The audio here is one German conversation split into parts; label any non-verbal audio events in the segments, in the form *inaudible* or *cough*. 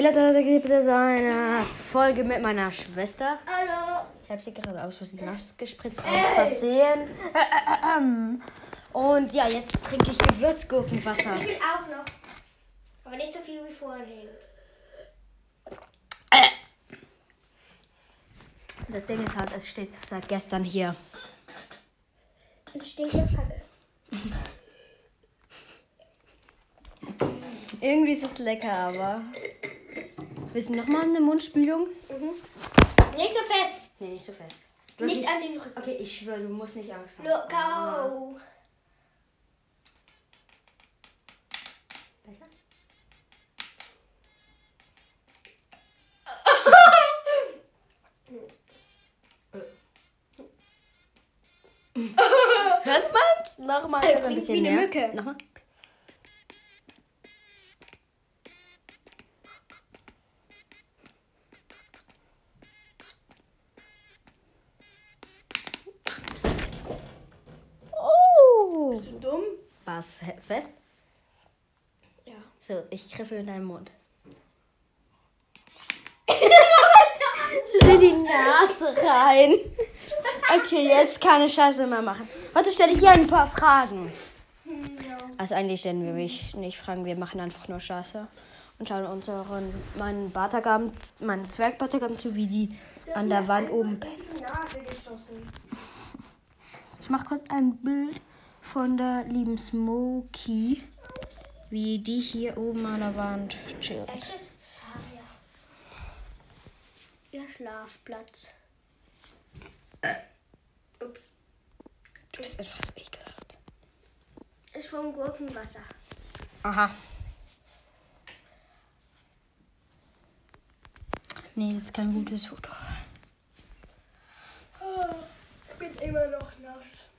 Hey Leute, da gibt es eine Folge mit meiner Schwester. Hallo. Ich habe sie gerade aus Versehen nass gespritzt, aus Versehen. Und ja, jetzt trinke ich Gewürzgurkenwasser. Ich will auch noch. Aber nicht so viel wie vorhin. Das Ding ist halt, es steht seit gestern hier. Und stinkt nach Kacke. Irgendwie ist es lecker, aber. Willst du nochmal eine Mundspülung? Nicht so fest. Nee, nicht so fest. Nicht an den Rücken. Okay, ich schwöre, du musst nicht Angst haben. Look out. *laughs* Hört man's? Nochmal ein bisschen wie eine näher. Mücke. Nochmal. Oh! Bist du dumm? He- Fest? Ja. So, ich griffe in deinen Mund. *laughs* Das in die Nase rein. Okay, jetzt keine Scheiße mehr machen. Heute stelle ich hier ein paar Fragen. Also eigentlich stellen wir mich nicht Fragen, wir machen einfach nur Scheiße und schauen unseren meinen Bartagaben, meinen Zwergbartagaben zu, wie die an der Wand oben. Geschossen. Ich mache kurz ein Bild von der lieben Smokey, wie die hier oben an der Wand chillt. Ah. Ihr Schlafplatz. Ups. Du bist so ekelhaft. Ist vom Gurkenwasser. Aha. Nee, das ist kein gutes Foto. Ich bin immer noch nass.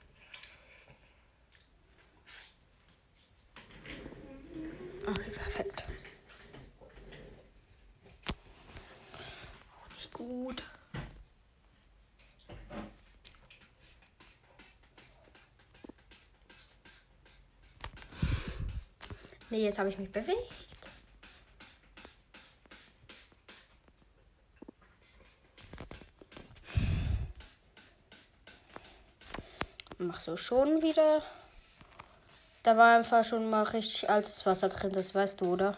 Nee, jetzt habe ich mich bewegt. Mach so schon wieder. Da war einfach schon mal richtig altes Wasser drin, das weißt du, oder?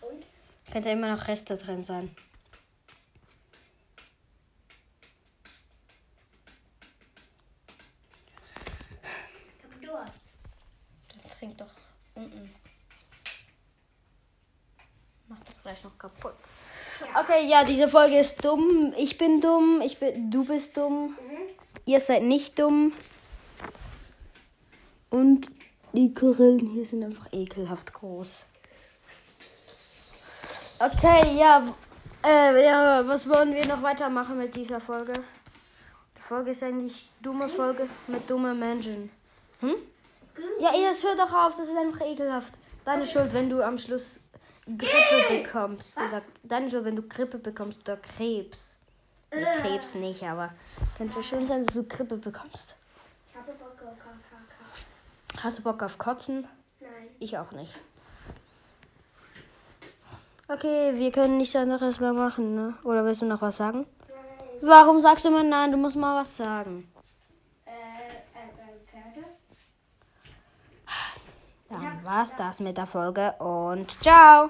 Und? Könnte immer noch Reste drin sein. Trink doch unten. Mach doch gleich noch kaputt. Okay, ja, diese Folge ist dumm. Ich bin dumm. Ich bin, du bist dumm. Ihr seid nicht dumm. Und die Korillen hier sind einfach ekelhaft groß. Okay, ja. Äh, ja, was wollen wir noch weitermachen mit dieser Folge? Die Folge ist eigentlich dumme Folge mit dummen Menschen. Hm? Ja, das hört doch auf, das ist einfach ekelhaft. Deine Schuld, wenn du am Schluss Grippe bekommst. Oder deine Schuld, wenn du Grippe bekommst oder Krebs. Oder Krebs nicht, aber könnte schön sein, dass du Grippe bekommst. Ich habe Bock auf KKK. Hast du Bock auf Kotzen? Nein. Ich auch nicht. Okay, wir können nichts anderes mehr machen, ne? Oder willst du noch was sagen? Nein. Warum sagst du mir nein? Du musst mal was sagen. Äh, äh, äh, Pferde? Dann war's das mit der Folge und ciao!